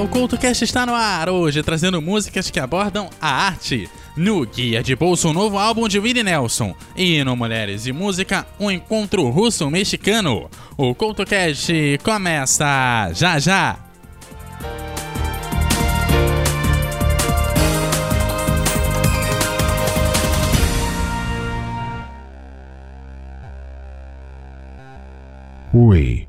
O CultoCast está no ar hoje, trazendo músicas que abordam a arte. No Guia de Bolso, um novo álbum de Willie Nelson. E no Mulheres e Música, um encontro russo-mexicano. O CultoCast começa já já! Oi,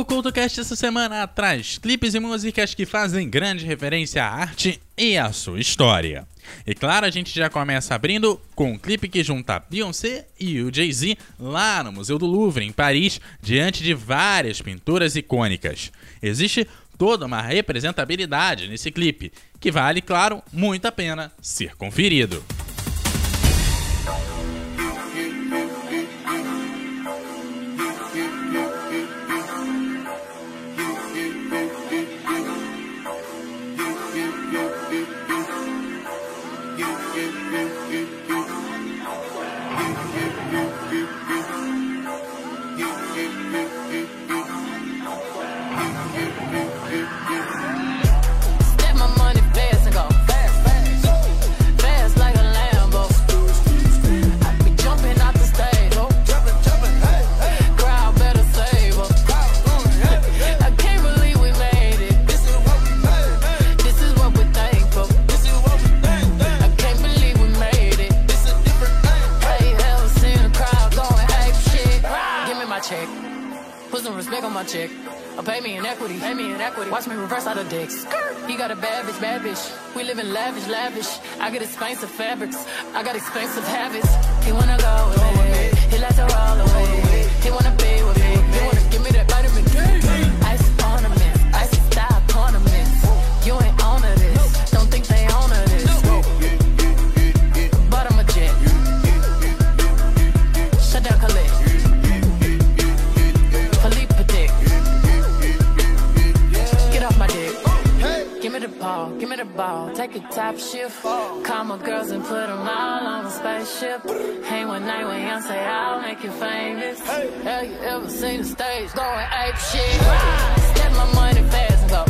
O CultoCast essa semana traz clipes e músicas que fazem grande referência à arte e à sua história. E claro, a gente já começa abrindo com um clipe que junta Beyoncé e o Jay-Z lá no Museu do Louvre, em Paris, diante de várias pinturas icônicas. Existe toda uma representabilidade nesse clipe, que vale, claro, muito a pena ser conferido. Pay me in equity. Pay me in equity. Watch me reverse out of dicks. He got a bad bitch, bad bitch. We live in lavish, lavish. I get expensive fabrics. I got expensive habits. He wanna go me. He likes to roll away. He wanna be ball, the. Take a top shift. Call my girls and put them all on a spaceship. Hang one night when young say I'll make you famous. Have you ever seen the stage going ape shit? Step my money fast and go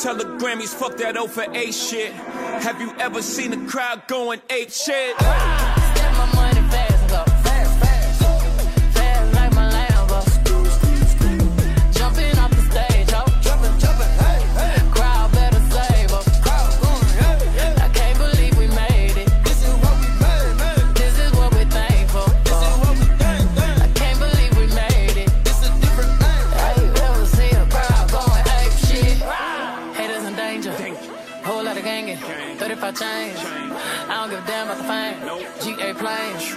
Tell the Grammys, fuck that O for A shit. Have you ever seen a crowd going ape shit? range.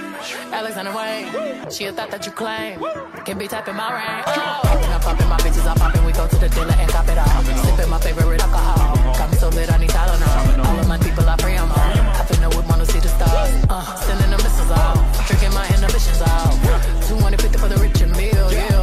Alexander Wayne, she a thought that you claim. Can be tapping my range. Oh. When I'm popping my bitches, I'm popping. We go to the dealer and cop it all. Sipping my favorite alcohol. Got me so lit, I need Tylenol. All of my people, I pray I'm all. I finna with wanna see the stars. Uh, sending the missiles off. Drinking my inhibitions off. 250 for the rich and meal, yeah.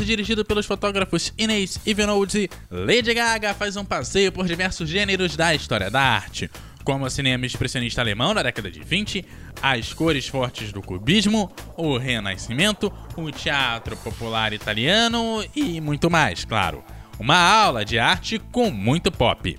e dirigido pelos fotógrafos Inês e e Lady Gaga, faz um passeio por diversos gêneros da história da arte, como o cinema expressionista alemão da década de 20, as cores fortes do cubismo, o renascimento, o teatro popular italiano e muito mais, claro. Uma aula de arte com muito pop.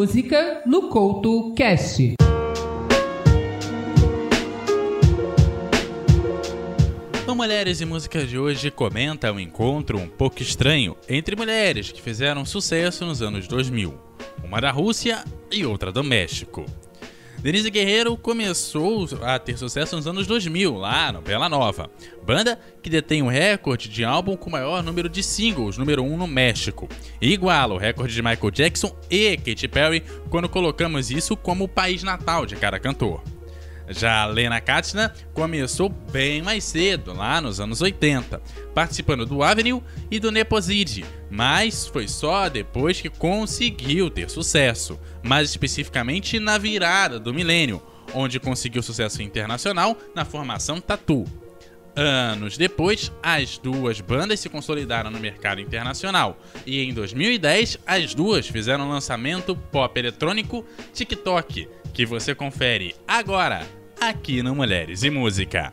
Música no Couto Cast. O Mulheres e Música de hoje comenta um encontro um pouco estranho entre mulheres que fizeram sucesso nos anos 2000, uma da Rússia e outra do México. Denise Guerreiro começou a ter sucesso nos anos 2000, lá no Bela Nova, banda que detém o recorde de álbum com maior número de singles, número 1 no México, e iguala o recorde de Michael Jackson e Katy Perry quando colocamos isso como o país natal de cada cantor. Já a Lena Katina começou bem mais cedo, lá nos anos 80, participando do Avenue e do Neposide, mas foi só depois que conseguiu ter sucesso, mais especificamente na virada do milênio, onde conseguiu sucesso internacional na formação Tatu. Anos depois, as duas bandas se consolidaram no mercado internacional e em 2010 as duas fizeram o lançamento pop eletrônico TikTok, que você confere agora aqui no Mulheres e Música.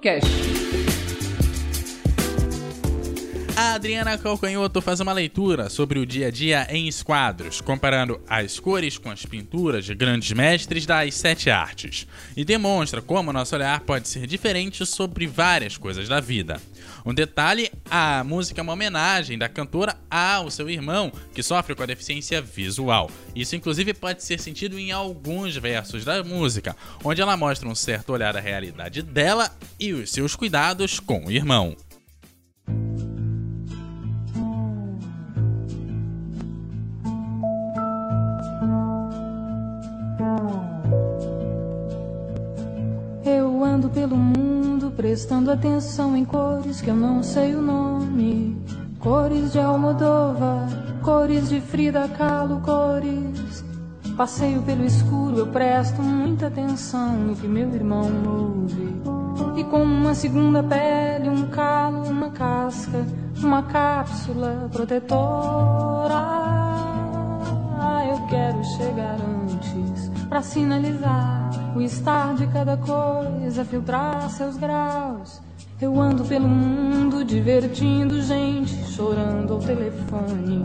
CoutoCast. Adriana Calcanhoto faz uma leitura sobre o dia a dia em esquadros, comparando as cores com as pinturas de grandes mestres das sete artes, e demonstra como nosso olhar pode ser diferente sobre várias coisas da vida. Um detalhe: a música é uma homenagem da cantora ao seu irmão, que sofre com a deficiência visual. Isso, inclusive, pode ser sentido em alguns versos da música, onde ela mostra um certo olhar da realidade dela e os seus cuidados com o irmão. Prestando atenção em cores que eu não sei o nome. Cores de Almodóvar, cores de Frida Kahlo, cores. Passeio pelo escuro, eu presto muita atenção no que meu irmão ouve. E como uma segunda pele, um calo, uma casca, uma cápsula protetora. Eu quero chegar antes pra sinalizar o estar de cada coisa, filtrar seus graus. Eu ando pelo mundo divertindo gente, chorando ao telefone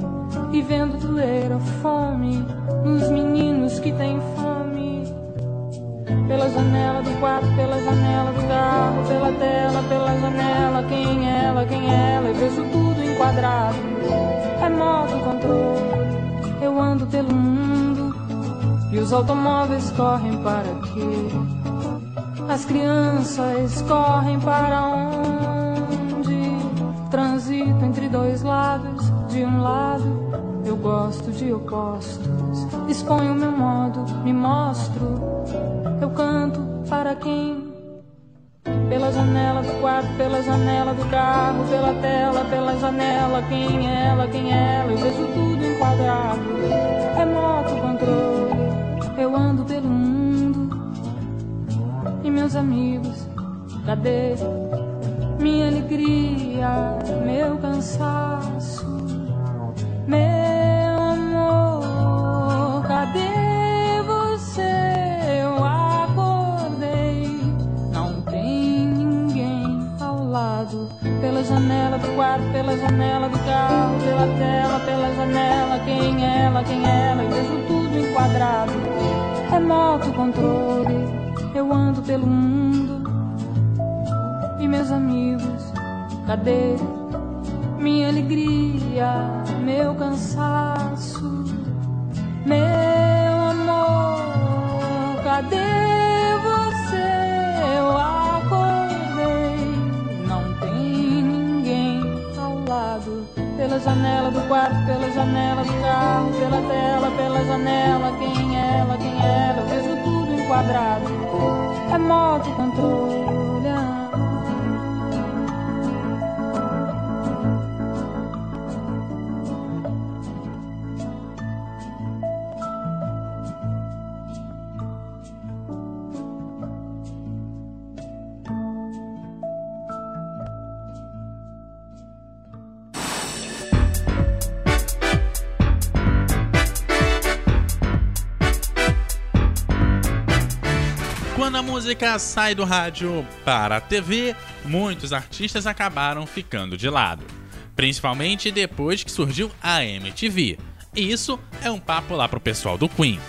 e vendo doer a fome nos meninos que têm fome. Pela janela do quarto, pela janela do carro, pela tela, pela janela, quem é ela, quem é ela, eu vejo tudo enquadrado. Remoto controle, e os automóveis correm para quê? As crianças correm para onde? Transito entre dois lados. De um lado, eu gosto de opostos. Exponho meu modo, me mostro. Eu canto para quem? Pela janela do quarto, pela janela do carro, pela tela, pela janela. Quem é ela, quem é ela? Eu vejo tudo enquadrado. Remoto controle. Meus amigos, cadê minha alegria, meu cansaço, meu amor, cadê você? Eu acordei, não tem ninguém ao lado. Pela janela do quarto, pela janela do carro, pela tela, pela janela, quem é ela, quem é ela? Eu vejo tudo enquadrado, remoto controle. Eu ando pelo mundo e meus amigos, cadê minha alegria, meu cansaço, meu amor, cadê você? Eu acordei, não tem ninguém ao lado. Pela janela do quarto, pela janela do carro, pela tela, pela janela, quem é ela, quem é ela? Eu vejo tudo enquadrado, remoto controle. Quando a música sai do rádio para a TV, muitos artistas acabaram ficando de lado. Principalmente depois que surgiu a MTV. E isso é um papo lá pro pessoal do Queen.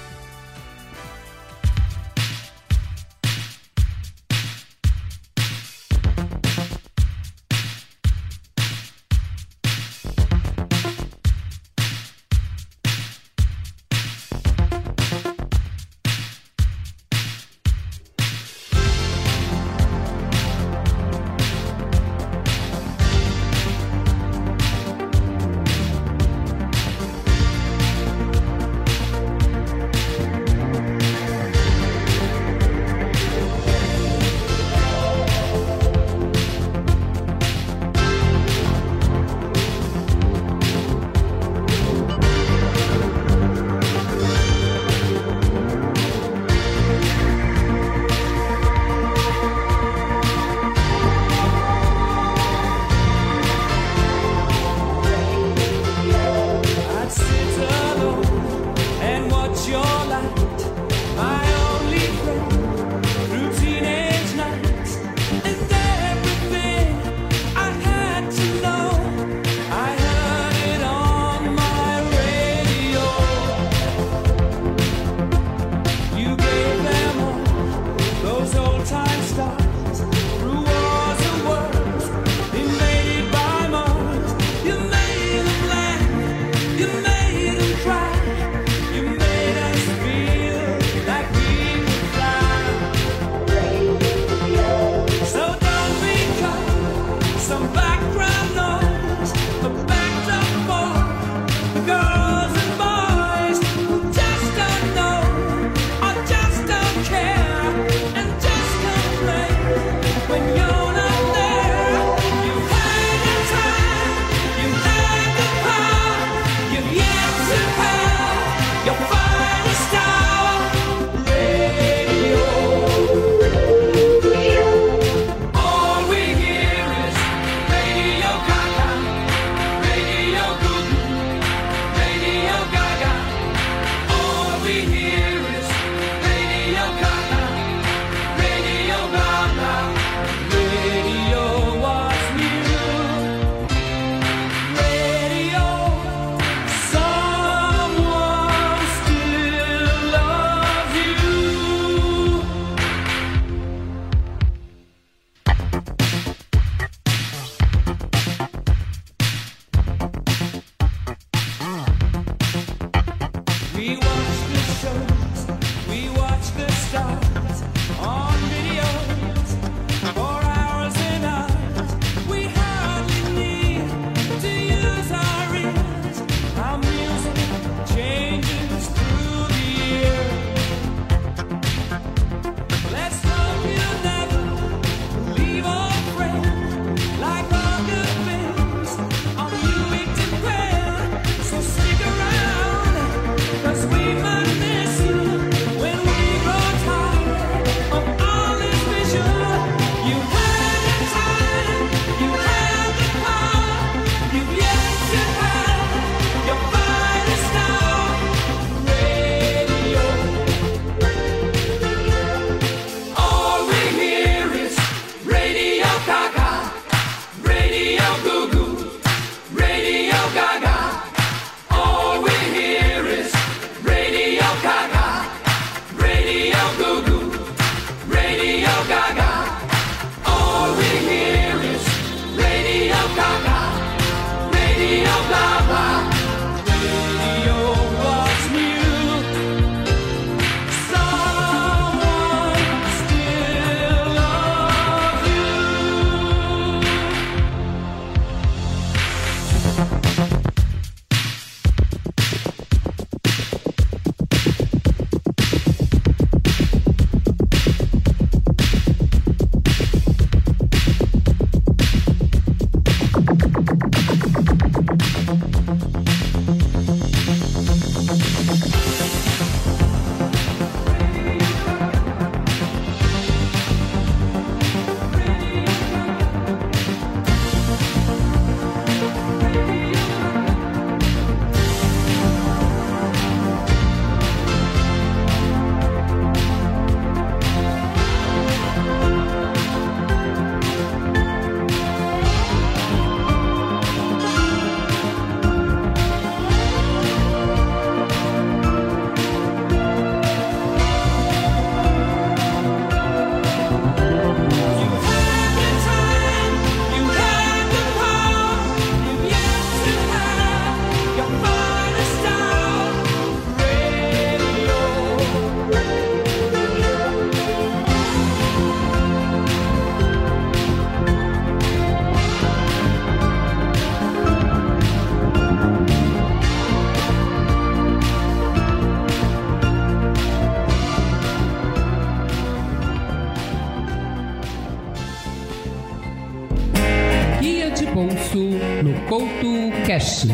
No Couto Cash.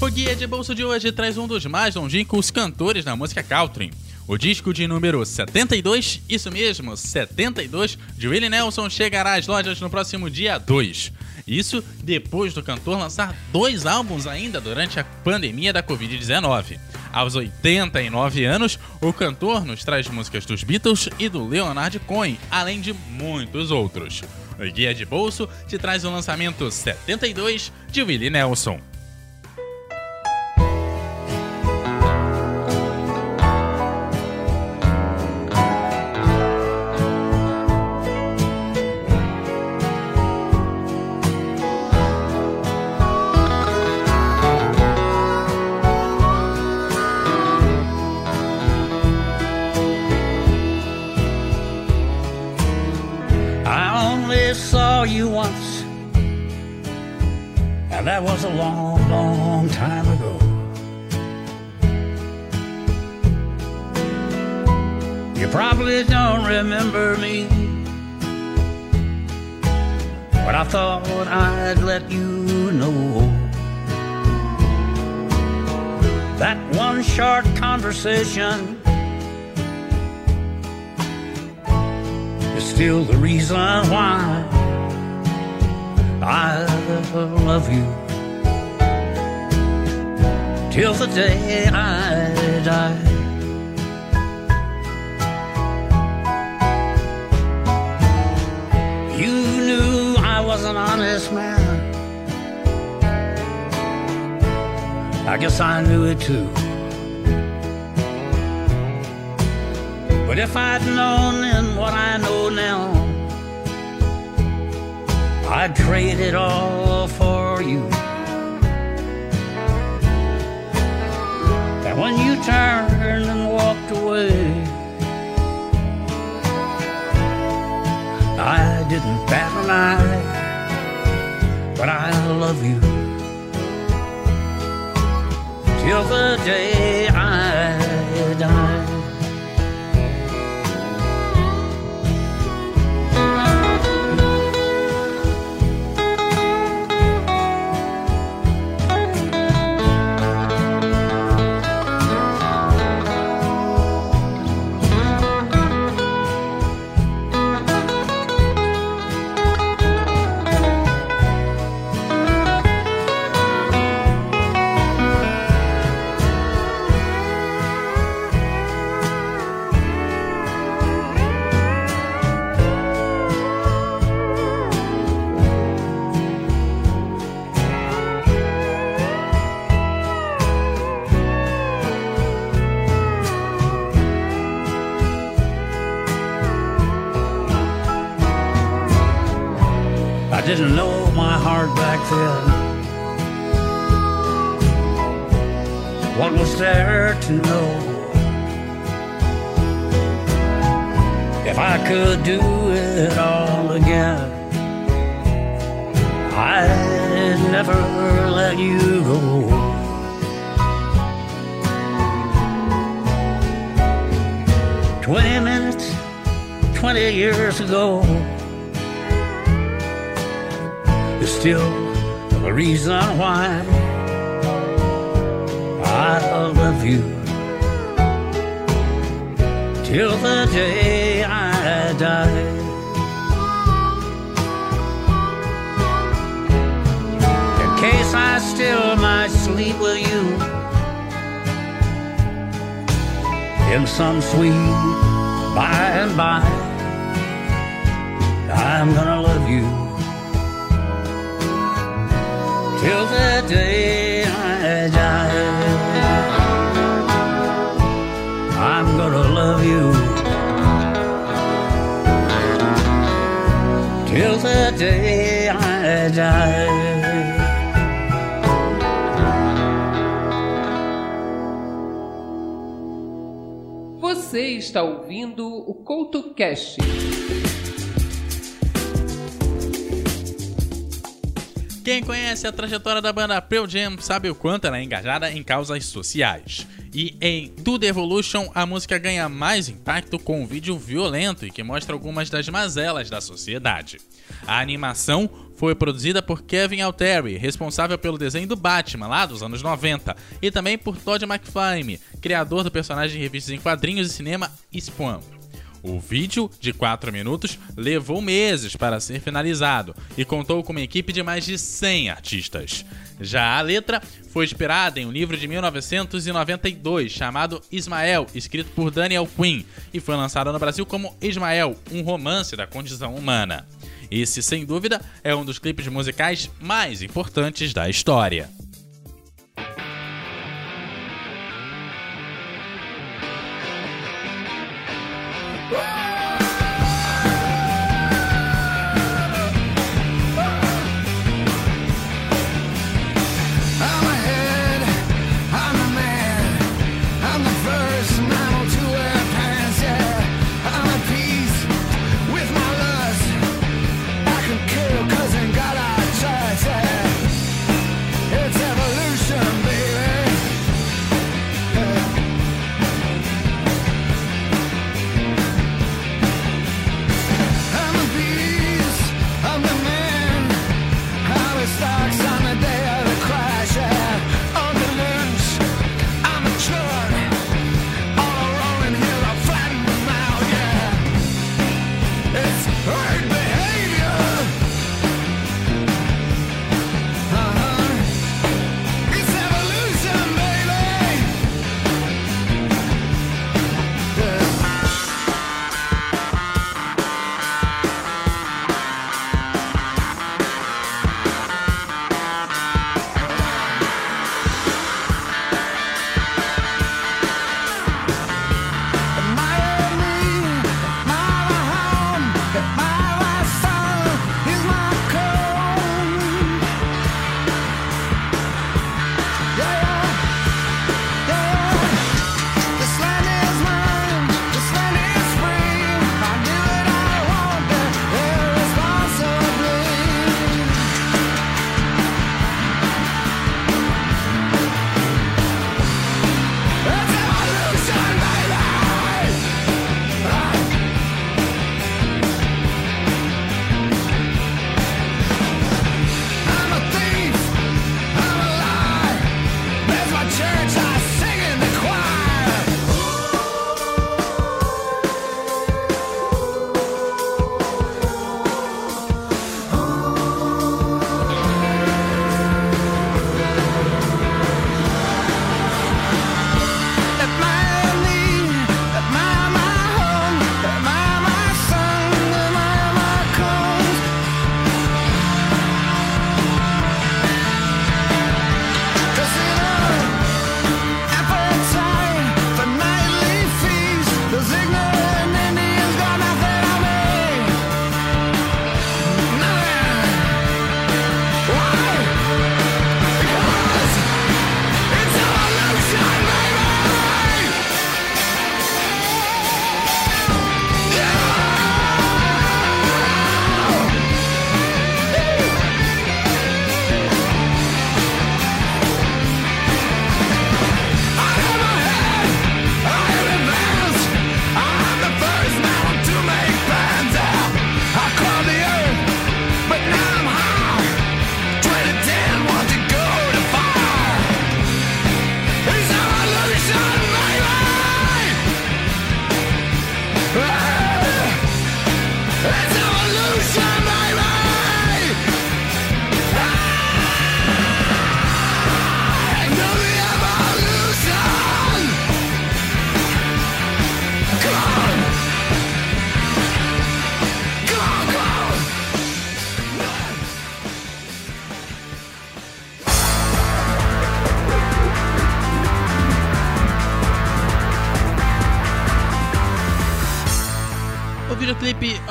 O Guia de Bolso de hoje traz um dos mais longínquos cantores da música country. O disco de número 72, isso mesmo, 72, de Willie Nelson chegará às lojas no próximo dia 2. Isso depois do cantor lançar dois álbuns ainda durante a pandemia da Covid-19. Aos 89 anos, o cantor nos traz músicas dos Beatles e do Leonard Cohen, além de muitos outros. O Guia de Bolso te traz o lançamento 72 de Willie Nelson. Saw you once, and that was a long, long time ago. You probably don't remember me, but I thought I'd let you know. That one short conversation is still the reason why I love you till the day I die. You knew I was an honest man. I guess I knew it too. But if I'd known then what I know now, I'd trade it all for you. And when you turned and walked away, I didn't bat an eye, but I love you till the day I die. Heart. What was there to know? If I could do it all again, I'd never let you go. Twenty minutes, twenty years ago is still the reason why I love you till the day I die. In case I still might sleep with you in some sweet by and by, I'm gonna love you till the day I die. I'm gonna love you till the day I die. Você está ouvindo o Couto Quem conhece a trajetória da banda Pearl Jam sabe o quanto ela é engajada em causas sociais. E em Do The Evolution, a música ganha mais impacto com um vídeo violento e que mostra algumas das mazelas da sociedade. A animação foi produzida por Kevin Alteri, responsável pelo desenho do Batman lá dos anos 90, e também por Todd McFarlane, criador do personagem de revistas em quadrinhos e cinema Spawn. O vídeo, de 4 minutos, levou meses para ser finalizado e contou com uma equipe de mais de 100 artistas. Já a letra foi inspirada em um livro de 1992 chamado Ismael, escrito por Daniel Quinn, e foi lançado no Brasil como Ismael, um romance da condição humana. Esse, sem dúvida, é um dos clipes musicais mais importantes da história.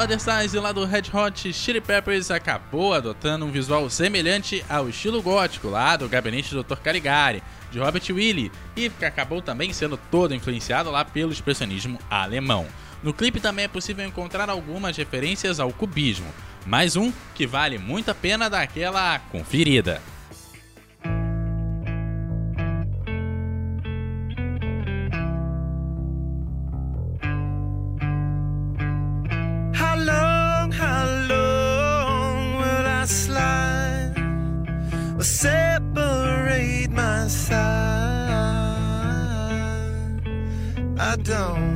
Hardstyles lá do Red Hot Chili Peppers acabou adotando um visual semelhante ao estilo gótico lá do gabinete do Dr. Caligari, de Robert Willy, e que acabou também sendo todo influenciado lá pelo expressionismo alemão. No clipe também é possível encontrar algumas referências ao cubismo, mais um que vale muito a pena dar aquela conferida. down.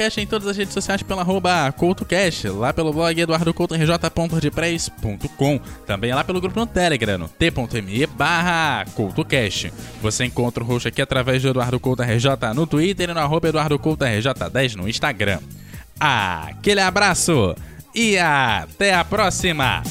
podcast em todas as redes sociais pela arroba CoutoCast, lá pelo blog eduardocoutorj.wordpress.com, também lá pelo grupo no Telegram, t.me barra CoutoCast. Você encontra o roxo aqui através do Eduardo Couto RJ no Twitter e no arroba Eduardo Couto RJ10 no Instagram. Aquele abraço e até a próxima!